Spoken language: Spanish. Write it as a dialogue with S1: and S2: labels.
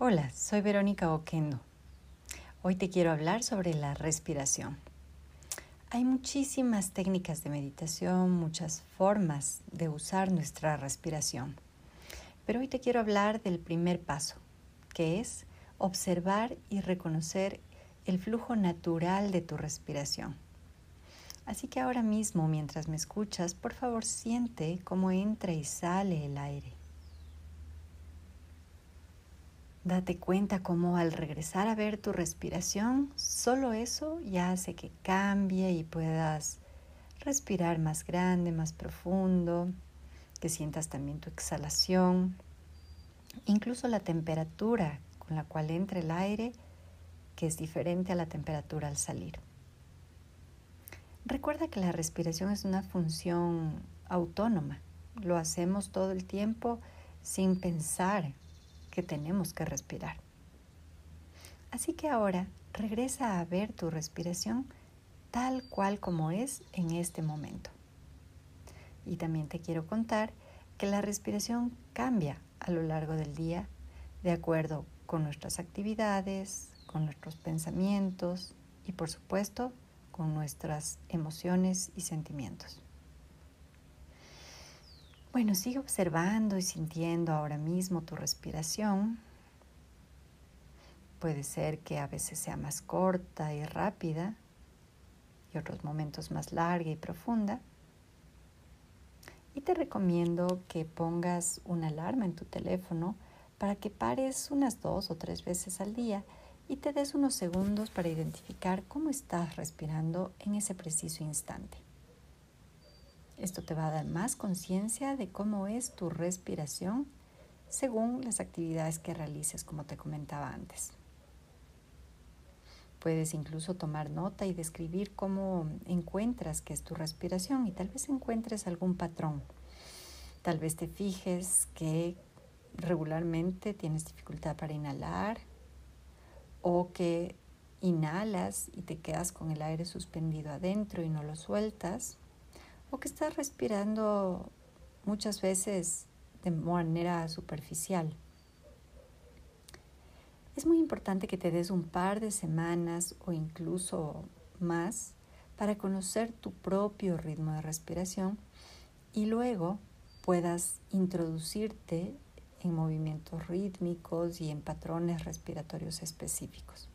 S1: Hola, soy Verónica Oquendo. Hoy te quiero hablar sobre la respiración. Hay muchísimas técnicas de meditación, muchas formas de usar nuestra respiración. Pero hoy te quiero hablar del primer paso, que es observar y reconocer el flujo natural de tu respiración. Así que ahora mismo, mientras me escuchas, por favor siente cómo entra y sale el aire. Date cuenta cómo al regresar a ver tu respiración, solo eso ya hace que cambie y puedas respirar más grande, más profundo, que sientas también tu exhalación, incluso la temperatura con la cual entra el aire, que es diferente a la temperatura al salir. Recuerda que la respiración es una función autónoma, lo hacemos todo el tiempo sin pensar tenemos que respirar. Así que ahora regresa a ver tu respiración tal cual como es en este momento. Y también te quiero contar que la respiración cambia a lo largo del día de acuerdo con nuestras actividades, con nuestros pensamientos y por supuesto con nuestras emociones y sentimientos. Bueno, sigue observando y sintiendo ahora mismo tu respiración. Puede ser que a veces sea más corta y rápida y otros momentos más larga y profunda. Y te recomiendo que pongas una alarma en tu teléfono para que pares unas dos o tres veces al día y te des unos segundos para identificar cómo estás respirando en ese preciso instante. Esto te va a dar más conciencia de cómo es tu respiración según las actividades que realices, como te comentaba antes. Puedes incluso tomar nota y describir cómo encuentras que es tu respiración y tal vez encuentres algún patrón. Tal vez te fijes que regularmente tienes dificultad para inhalar o que inhalas y te quedas con el aire suspendido adentro y no lo sueltas o que estás respirando muchas veces de manera superficial. Es muy importante que te des un par de semanas o incluso más para conocer tu propio ritmo de respiración y luego puedas introducirte en movimientos rítmicos y en patrones respiratorios específicos.